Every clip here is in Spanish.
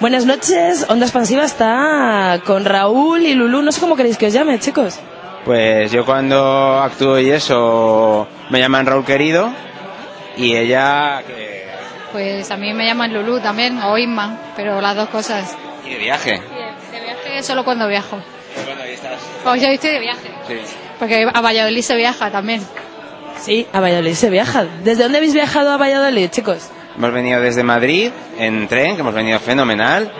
Buenas noches, Onda Expansiva está con Raúl y Lulú. No sé cómo queréis que os llame, chicos. Pues yo cuando actúo y eso me llaman Raúl Querido y ella... Que... Pues a mí me llaman Lulú también, o Inma, pero las dos cosas. ¿Y de viaje? de viaje solo cuando viajo. ¿Cuándo estás? Pues yo estoy de viaje. Sí. Porque a Valladolid se viaja también. Sí, a Valladolid se viaja. ¿Desde dónde habéis viajado a Valladolid, chicos? Hemos venido desde Madrid en tren, que hemos venido fenomenal.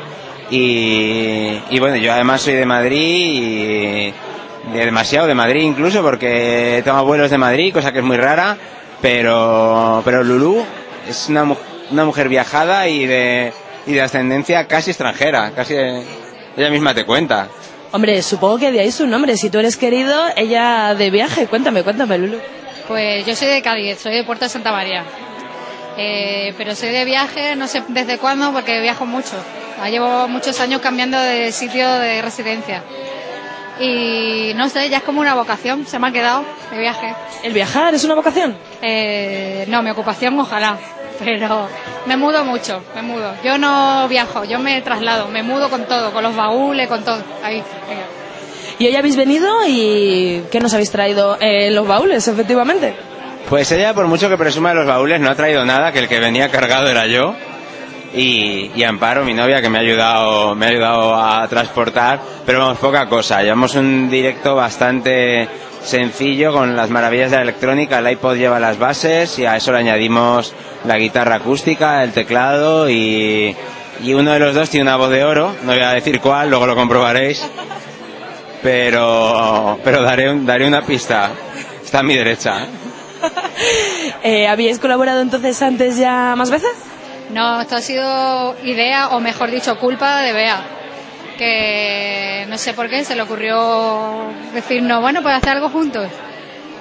Y, y bueno, yo además soy de Madrid y de demasiado de Madrid incluso porque tengo abuelos de Madrid, cosa que es muy rara, pero, pero Lulú es una, mu- una mujer viajada y de, y de ascendencia casi extranjera, casi ella misma te cuenta. Hombre, supongo que de ahí su nombre. Si tú eres querido, ella de viaje. Cuéntame, cuéntame, Lulu. Pues yo soy de Cádiz, soy de Puerto de Santa María. Eh, pero soy de viaje, no sé desde cuándo, porque viajo mucho. Ya Llevo muchos años cambiando de sitio de residencia. Y no sé, ya es como una vocación, se me ha quedado de viaje. ¿El viajar es una vocación? Eh, no, mi ocupación ojalá, pero me mudo mucho, me mudo. Yo no viajo, yo me traslado, me mudo con todo, con los baúles, con todo. Ahí, venga. Y hoy habéis venido y ¿qué nos habéis traído? Eh, los baúles, efectivamente. Pues ella, por mucho que presuma de los baúles, no ha traído nada, que el que venía cargado era yo. Y, y Amparo, mi novia, que me ha ayudado, me ha ayudado a transportar, pero vamos, poca cosa. Llevamos un directo bastante sencillo con las maravillas de la electrónica. El iPod lleva las bases y a eso le añadimos la guitarra acústica, el teclado y, y uno de los dos tiene una voz de oro. No voy a decir cuál, luego lo comprobaréis. Pero, pero daré, daré una pista. Está a mi derecha. Eh, ¿Habíais colaborado entonces antes ya más veces? No, esto ha sido idea, o mejor dicho, culpa de Bea. Que no sé por qué se le ocurrió decirnos, bueno, pues hacer algo juntos.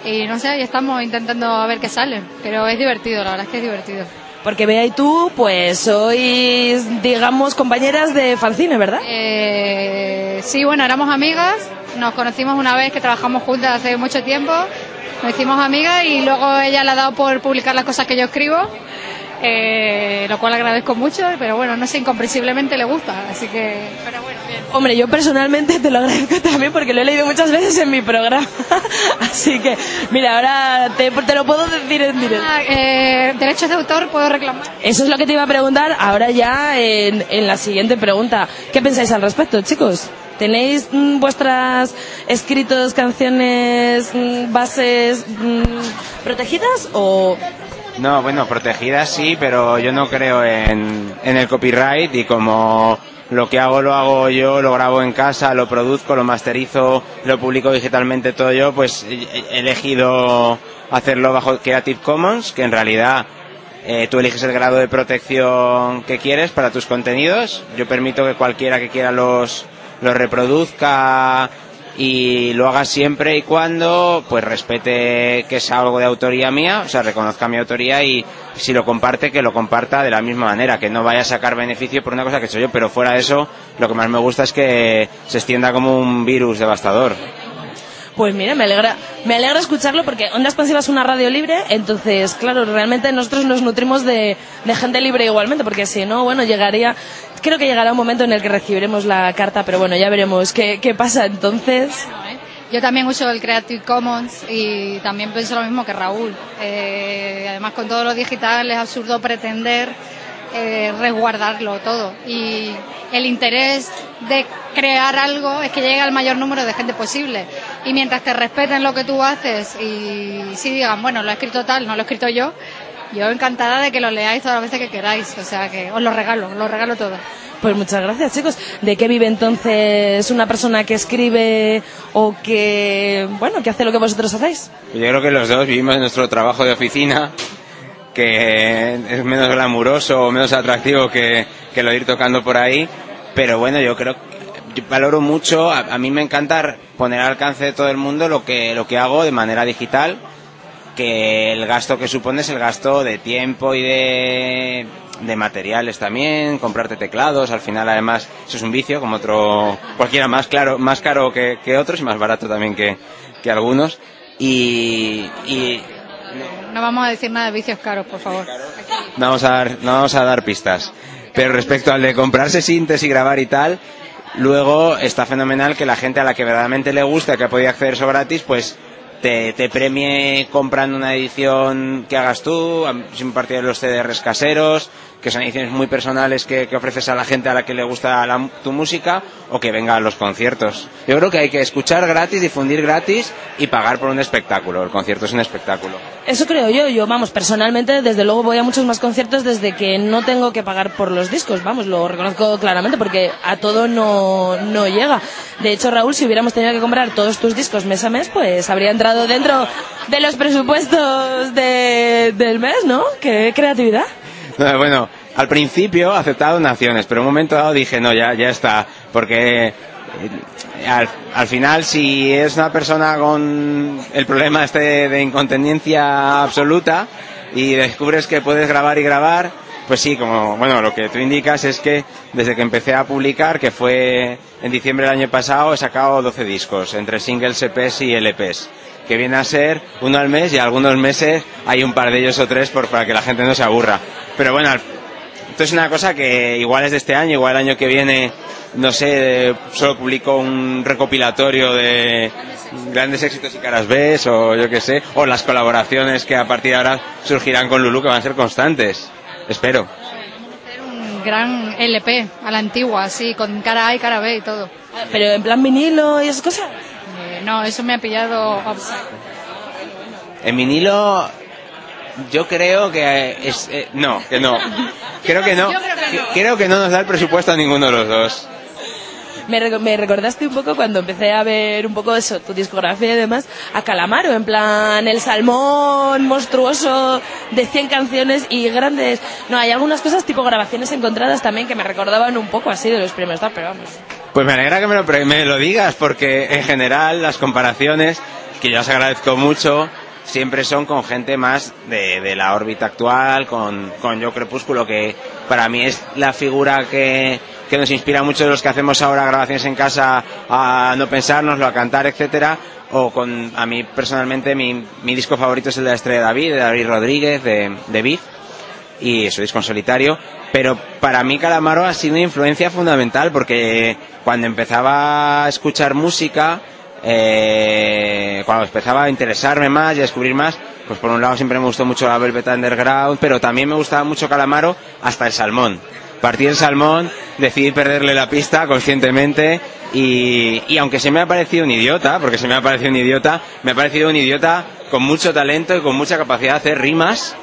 Y no sé, ahí estamos intentando a ver qué sale. Pero es divertido, la verdad es que es divertido. Porque Bea y tú, pues sois, digamos, compañeras de fanzine, ¿verdad? Eh, sí, bueno, éramos amigas, nos conocimos una vez que trabajamos juntas hace mucho tiempo, nos hicimos amigas y luego ella le ha dado por publicar las cosas que yo escribo, eh, lo cual agradezco mucho, pero bueno, no sé, incomprensiblemente le gusta, así que... Pero bueno, bien. Hombre, yo personalmente te lo agradezco también porque lo he leído muchas veces en mi programa. Así que, mira, ahora te, te lo puedo decir en directo. Ah, eh, derechos de autor puedo reclamar. Eso es lo que te iba a preguntar ahora ya en, en la siguiente pregunta. ¿Qué pensáis al respecto, chicos? ¿Tenéis mm, vuestras escritos, canciones, mm, bases mm, protegidas o No, bueno, protegidas sí, pero yo no creo en, en el copyright y como lo que hago lo hago yo, lo grabo en casa, lo produzco, lo masterizo, lo publico digitalmente todo yo, pues he elegido hacerlo bajo Creative Commons, que en realidad eh, tú eliges el grado de protección que quieres para tus contenidos. Yo permito que cualquiera que quiera los, los reproduzca y lo haga siempre y cuando pues respete que es algo de autoría mía, o sea, reconozca mi autoría y si lo comparte, que lo comparta de la misma manera, que no vaya a sacar beneficio por una cosa que he hecho yo, pero fuera de eso, lo que más me gusta es que se extienda como un virus devastador. Pues mira, me alegra, me alegra escucharlo porque Onda Expansiva es una radio libre, entonces, claro, realmente nosotros nos nutrimos de, gente libre igualmente, porque si no, bueno, llegaría, creo que llegará un momento en el que recibiremos la carta, pero bueno, ya veremos qué, pasa entonces. Yo también uso el Creative Commons y también pienso lo mismo que Raúl. Eh, además, con todo lo digital es absurdo pretender eh, resguardarlo todo. Y el interés de crear algo es que llegue al mayor número de gente posible. Y mientras te respeten lo que tú haces y si digan, bueno, lo he escrito tal, no lo he escrito yo, yo encantada de que lo leáis todas las veces que queráis. O sea que os lo regalo, os lo regalo todo. Pues muchas gracias, chicos. ¿De qué vive entonces una persona que escribe o que, bueno, que hace lo que vosotros hacéis? Yo creo que los dos vivimos nuestro trabajo de oficina, que es menos glamuroso o menos atractivo que, que lo de ir tocando por ahí, pero bueno, yo creo que yo valoro mucho, a, a mí me encanta poner al alcance de todo el mundo lo que, lo que hago de manera digital, que el gasto que supone es el gasto de tiempo y de, de materiales también, comprarte teclados, al final además eso es un vicio, como otro, cualquiera más claro, más caro que, que otros y más barato también que, que algunos. Y, y No vamos a decir nada de vicios caros, por favor. no vamos a dar, no vamos a dar pistas. Pero respecto al de comprarse sintes y grabar y tal, luego está fenomenal que la gente a la que verdaderamente le gusta, que ha podido acceder eso gratis, pues te, premie comprando una edición que hagas tú, sin partir de los CDRs caseros, que son ediciones muy personales que, que ofreces a la gente a la que le gusta la, tu música o que venga a los conciertos. Yo creo que hay que escuchar gratis, difundir gratis y pagar por un espectáculo. El concierto es un espectáculo. Eso creo yo. Yo, vamos, personalmente, desde luego voy a muchos más conciertos desde que no tengo que pagar por los discos. Vamos, lo reconozco claramente porque a todo no, no llega. De hecho, Raúl, si hubiéramos tenido que comprar todos tus discos mes a mes, pues habría entrado dentro de los presupuestos de, del mes, ¿no? Qué creatividad. Bueno, al principio aceptaba donaciones, pero en un momento dado dije, no, ya, ya está, porque eh, al, al, final si es una persona con el problema este de incontinencia absoluta y descubres que puedes grabar y grabar, pues sí, como, bueno, lo que tú indicas es que desde que empecé a publicar, que fue en diciembre del año pasado, he sacado 12 discos, entre singles, EPs y LPs que viene a ser uno al mes y algunos meses hay un par de ellos o tres por, para que la gente no se aburra. Pero bueno, esto es una cosa que igual es de este año, igual el año que viene, no sé, solo publico un recopilatorio de grandes éxitos y caras B o yo qué sé, o las colaboraciones que a partir de ahora surgirán con Lulu que van a ser constantes. Espero. Un gran LP a la antigua, así, con cara A y cara B y todo. Pero en plan vinilo y esas cosas. Eh, no, eso me ha pillado En vinilo yo creo que es, eh, no, que no. Creo que no. Creo que no nos da el presupuesto a ninguno de los dos. Me, me, recordaste un poco cuando empecé a ver un poco eso, tu discografía y demás, a Calamaro, en plan el salmón monstruoso de 100 canciones y grandes. No, hay algunas cosas tipo grabaciones encontradas también que me recordaban un poco así de los primeros, pero vamos. Pues me alegra que me lo, me lo digas, porque en general las comparaciones, que yo os agradezco mucho, siempre son con gente más de, de la órbita actual, con, con Yo Crepúsculo, que para mí es la figura que, que nos inspira mucho de los que hacemos ahora grabaciones en casa a no pensárnoslo, a cantar, etcétera, o con, a mí personalmente mi, mi disco favorito es el de la estrella de David, de David Rodríguez, de, de y su disco en solitario, pero para mí Calamaro ha sido una influencia fundamental porque cuando empezaba a escuchar música, eh, cuando empezaba a interesarme más y a descubrir más, pues por un lado siempre me gustó mucho la Velvet Underground, pero también me gustaba mucho Calamaro hasta el salmón. Partí el salmón, decidí perderle la pista conscientemente y, y aunque se me ha parecido un idiota, porque se me ha parecido un idiota, me ha parecido un idiota con mucho talento y con mucha capacidad de hacer rimas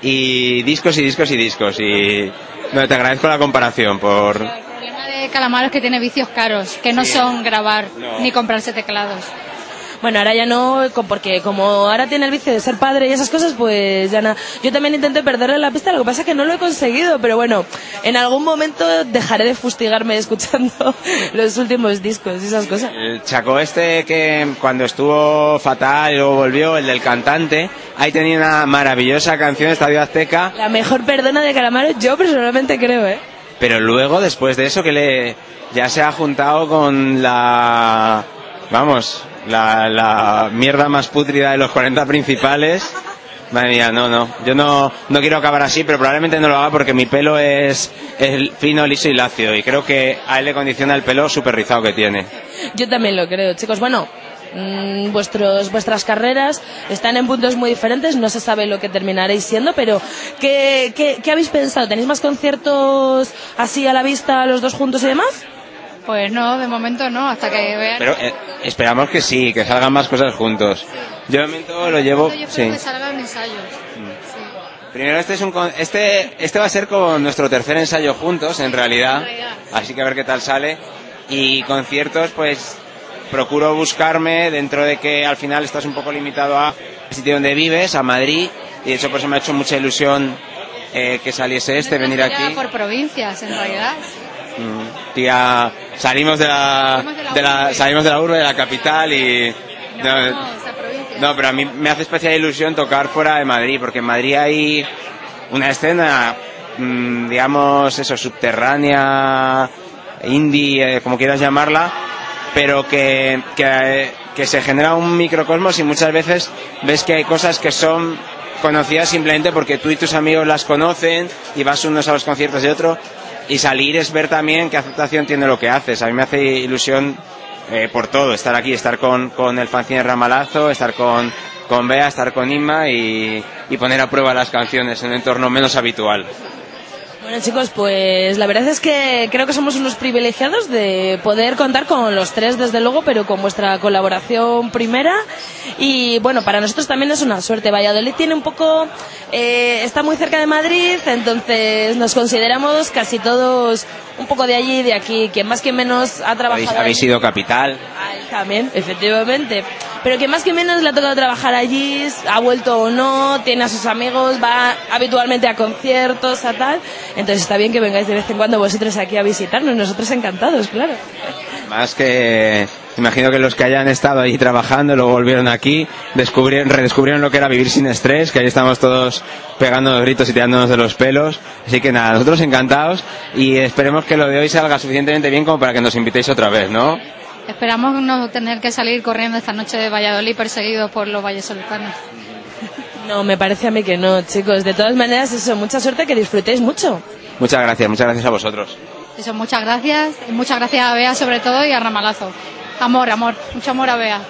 y discos y discos y discos. Y no, te agradezco la comparación por, Calamaro es que tiene vicios caros, que no son grabar No. ni comprarse teclados. Bueno, ahora ya no, porque como ahora tiene el vicio de ser padre y esas cosas, pues ya nada. Yo también intenté perderle la pista, lo que pasa es que no lo he conseguido, pero bueno, en algún momento dejaré de fustigarme escuchando los últimos discos y esas cosas. El Chaco este que cuando estuvo fatal y luego volvió, el del cantante, ahí tenía una maravillosa canción, Estadio Azteca, La mejor perdona de Calamaro, yo personalmente creo, ¿eh? Pero luego después de eso que le ya se ha juntado con la vamos la, la mierda más pútrida de los 40 principales. Madre mía no no. Yo no no quiero acabar así pero probablemente no lo haga porque mi pelo es, es fino liso y lacio. Y creo que a él le condiciona el pelo súper rizado que tiene. Yo también lo creo, chicos. Bueno, mm, vuestros, vuestras carreras están en puntos muy diferentes, no se sabe lo que terminaréis siendo, pero ¿qué, qué, qué habéis pensado? ¿Tenéis más conciertos así a la vista los dos juntos y demás? Pues no, de momento no, hasta que vean. pero eh, esperamos que sí que salgan más cosas juntos yo de momento lo llevo Yo sí que salgan ensayos. Sí. Primero este es un con- este este va a ser con nuestro tercer ensayo juntos en realidad, En realidad. así que a ver qué tal sale y conciertos pues procuro buscarme dentro de que al final estás un poco limitado a el sitio donde vives, a Madrid y de hecho por eso me ha hecho mucha ilusión eh, que saliese este venir aquí. por provincias, en realidad. Mm, tía, salimos de la, Salimos de la de la urbe. salimos de la urbe de la capital y No, no, pero a mí me hace especial ilusión tocar fuera de Madrid, porque en Madrid hay una escena, mm, digamos, eso, subterránea, indie, eh, como quieras llamarla, pero que, que, se genera un microcosmos y muchas veces ves que hay cosas que son conocidas simplemente porque tú y tus amigos las conocen y vas unos a los conciertos de otro y salir es ver también qué aceptación tiene lo que haces. A mí me hace ilusión eh, por todo, estar aquí, estar con, con el fanzine Ramalazo, estar con, con Bea, estar con Inma y, y poner a prueba las canciones en un entorno menos habitual. Bueno chicos, pues la verdad es que creo que somos unos privilegiados de poder contar con los tres desde luego, pero con vuestra colaboración primera. Y bueno, para nosotros también es una suerte. Valladolid tiene un poco, eh, está muy cerca de Madrid, entonces nos consideramos casi todos un poco de allí y de aquí. Quien más que menos ha trabajado. Habéis, habéis sido capital. Ahí también, efectivamente. Pero que más que menos le ha tocado trabajar allí, ha vuelto o no, tiene a sus amigos, va habitualmente a conciertos, a tal. Entonces está bien que vengáis de vez en cuando vosotros aquí a visitarnos, nosotros encantados, claro. Más que imagino que los que hayan estado allí trabajando, luego volvieron aquí, descubrieron, redescubrieron lo que era vivir sin estrés, que ahí estamos todos pegando gritos y tirándonos de los pelos. Así que nada, nosotros encantados y esperemos que lo de hoy salga suficientemente bien como para que nos invitéis otra vez, ¿no? Esperamos no tener que salir corriendo esta noche de Valladolid perseguidos por los vallesoletanos. No, me parece a mí que no, chicos. De todas maneras, eso, mucha suerte, que disfrutéis mucho. Muchas gracias, muchas gracias a vosotros. Eso, muchas gracias. Y muchas gracias a Bea sobre todo y a Ramalazo. Amor, amor. Mucho amor a Bea.